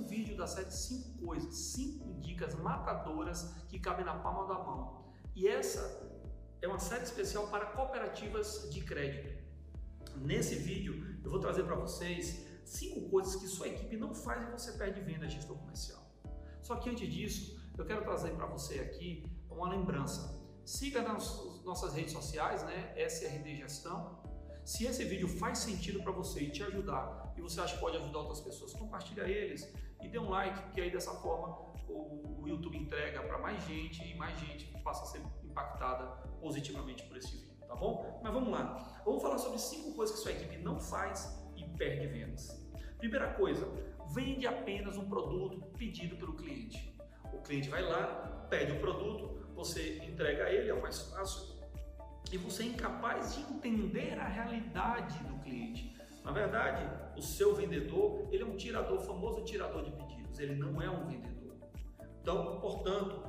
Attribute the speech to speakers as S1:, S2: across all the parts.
S1: um vídeo da série 5 coisas, 5 dicas matadoras que cabem na palma da mão. E essa é uma série especial para cooperativas de crédito. Nesse vídeo eu vou trazer para vocês cinco coisas que sua equipe não faz e você perde venda gestor comercial. Só que antes disso, eu quero trazer para você aqui uma lembrança. Siga nas nossas redes sociais, né? SRD Gestão. Se esse vídeo faz sentido para você e te ajudar, e você acha que pode ajudar outras pessoas, compartilha eles e dê um like, porque aí dessa forma o, o YouTube entrega para mais gente e mais gente passa a ser impactada positivamente por esse vídeo, tá bom? Mas vamos lá. Vamos falar sobre cinco coisas que sua equipe não faz e perde vendas. Primeira coisa, vende apenas um produto pedido pelo cliente. O cliente vai lá, pede o produto, você entrega a ele, é o mais fácil, e você é incapaz de entender a realidade do cliente. Na verdade, o seu vendedor, ele é um tirador, famoso tirador de pedidos, ele não é um vendedor. Então, portanto,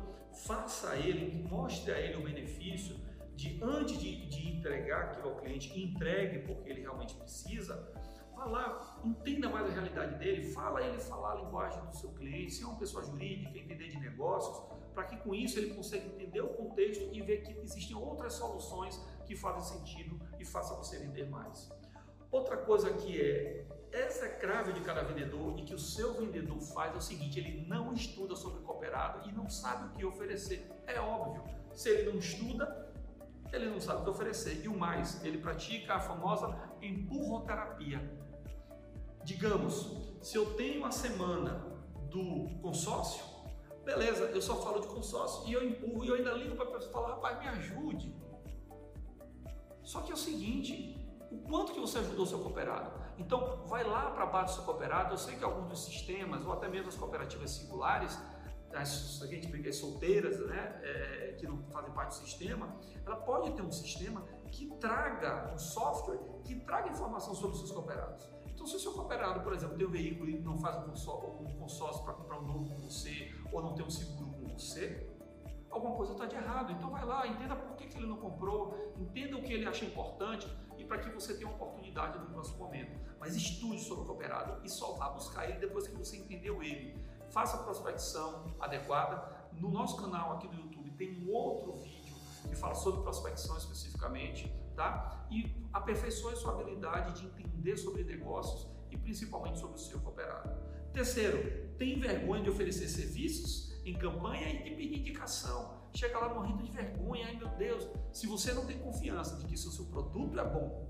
S1: faça a ele, mostre a ele o benefício de antes de, de entregar aquilo ao cliente, entregue porque ele realmente precisa, vá lá, entenda mais a realidade dele, fala ele falar a linguagem do seu cliente, se é uma pessoa jurídica, entender de negócios, para que com isso ele consiga entender o contexto e ver que existem outras soluções que fazem sentido e façam você vender mais. Outra coisa que é crave de cada vendedor e que o seu vendedor faz é o seguinte: ele não estuda sobre cooperado e não sabe o que oferecer. É óbvio, se ele não estuda, ele não sabe o que oferecer. E o mais, ele pratica a famosa empurroterapia. Digamos, se eu tenho a semana do consórcio, beleza, eu só falo de consórcio e eu empurro e eu ainda ligo para a pessoa falo, rapaz, me ajude. Só que é o seguinte, o quanto que você ajudou o seu cooperado. Então, vai lá para baixo do seu cooperado. Eu sei que alguns dos sistemas, ou até mesmo as cooperativas singulares, as, a gente as solteiras, né, é, que não fazem parte do sistema, ela pode ter um sistema que traga um software que traga informação sobre os seus cooperados. Então, se o seu cooperado, por exemplo, tem um veículo e não faz um consórcio para comprar um novo com você, ou não tem um seguro com você, alguma coisa está de errado. Então vai lá, entenda por que, que ele não comprou, entenda o que ele acha importante e para que você tenha uma oportunidade no próximo momento. Mas estude sobre o cooperado e só vá buscar ele depois que você entendeu ele. Faça a prospecção adequada. No nosso canal aqui do YouTube tem um outro vídeo que fala sobre prospecção especificamente, tá? E aperfeiçoe sua habilidade de entender sobre negócios e principalmente sobre o seu cooperado. Terceiro, tem vergonha de oferecer serviços? em campanha e pedir indicação. Chega lá morrendo de vergonha, ai meu Deus, se você não tem confiança de que se o seu produto é bom,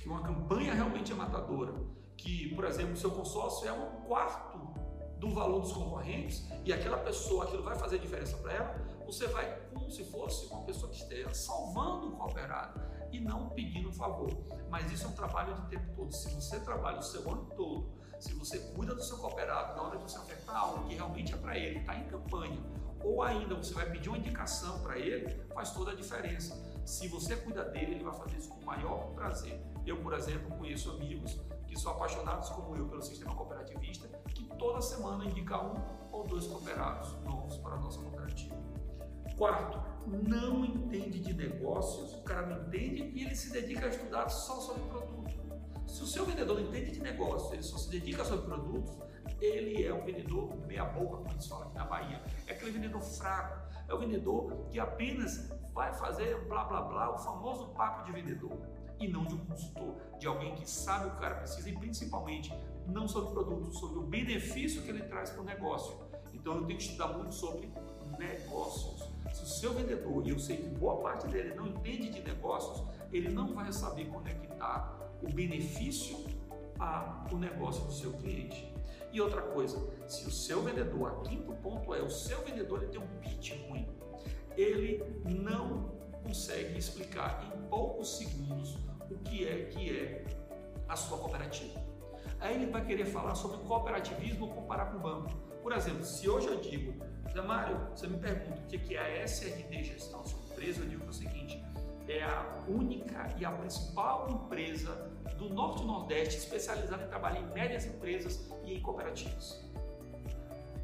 S1: que uma campanha realmente é matadora, que, por exemplo, o seu consórcio é um quarto do valor dos concorrentes e aquela pessoa, aquilo vai fazer diferença para ela, você vai como se fosse uma pessoa que esteja salvando o cooperado e não pedindo um favor. Mas isso é um trabalho de tempo todo. Se você trabalha o seu ano todo, se você cuida do seu cooperado na hora de você ofertar algo que realmente é para ele, está em campanha, ou ainda você vai pedir uma indicação para ele, faz toda a diferença. Se você cuida dele, ele vai fazer isso com o maior prazer. Eu, por exemplo, conheço amigos que são apaixonados como eu pelo sistema cooperativista, que toda semana indica um ou dois cooperados novos para a nossa cooperativa. Quarto, não entende de negócios, o cara não entende e ele se dedica a estudar só sobre produto. Se o seu vendedor não entende de negócio, ele só se dedica sobre produtos, ele é um vendedor meia boca, como a gente fala aqui na Bahia. É aquele vendedor fraco, é o vendedor que apenas vai fazer blá blá blá, o famoso papo de vendedor e não de um consultor, de alguém que sabe o que o cara precisa e principalmente não sobre o produto, sobre o benefício que ele traz para o negócio. Então eu tenho que estudar muito sobre negócios. Se o seu vendedor, e eu sei que boa parte dele não entende de negócios, ele não vai saber conectar o benefício ao negócio do seu cliente. E outra coisa, se o seu vendedor, a quinto ponto é, o seu vendedor ele tem um pitch ruim, ele não consegue explicar em poucos segundos o que é que é a sua cooperativa. Aí ele vai querer falar sobre cooperativismo ou comparar com o banco. Por exemplo, se hoje eu digo, Zé Mário, você me pergunta o que é a SRD Gestão sua empresa, eu digo o seguinte, é a única e a principal empresa do Norte e Nordeste especializada em trabalhar em médias empresas e em cooperativas.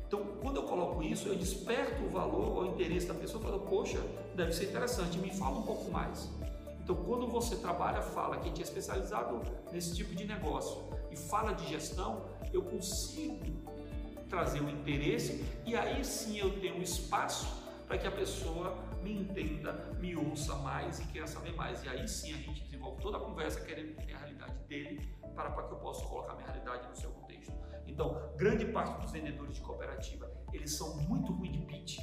S1: Então, quando eu coloco isso, eu desperto o valor ou o interesse da pessoa, falando, poxa, deve ser interessante, me fala um pouco mais. Então, quando você trabalha, fala que a gente é especializado nesse tipo de negócio e fala de gestão, eu consigo trazer o interesse e aí sim eu tenho um espaço para que a pessoa me entenda, me ouça mais e queira saber mais. E aí sim a gente desenvolve toda a conversa querendo entender a realidade dele para, para que eu possa colocar minha realidade no seu contexto. Então, grande parte dos vendedores de cooperativa, eles são muito ruins de pitch.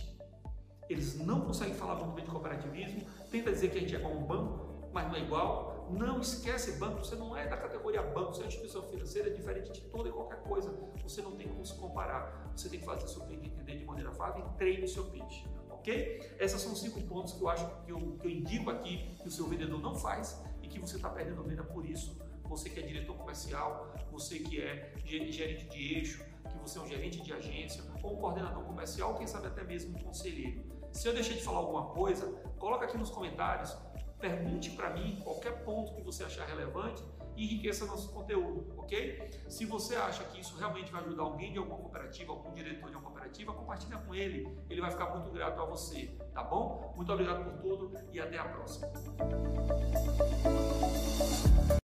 S1: Eles não conseguem falar muito bem de cooperativismo, tenta dizer que a gente é como um banco, mas não é igual. Não esquece banco, você não é da categoria banco, você é uma instituição financeira, é diferente de toda e qualquer coisa. Você não tem como se comparar. Você tem que fazer seu cliente entender de maneira fácil e treine o seu pitch ok? Esses são cinco pontos que eu acho que eu, que eu indico aqui que o seu vendedor não faz e que você está perdendo venda por isso. Você que é diretor comercial, você que é gerente de eixo, que você é um gerente de agência ou um coordenador comercial, quem sabe até mesmo um conselheiro. Se eu deixei de falar alguma coisa, coloca aqui nos comentários, pergunte para mim qualquer ponto que você achar relevante e enriqueça nosso conteúdo, ok? Se você acha que isso realmente vai ajudar alguém de alguma cooperativa, algum diretor de uma cooperativa, compartilha com ele, ele vai ficar muito grato a você, tá bom? Muito obrigado por tudo e até a próxima.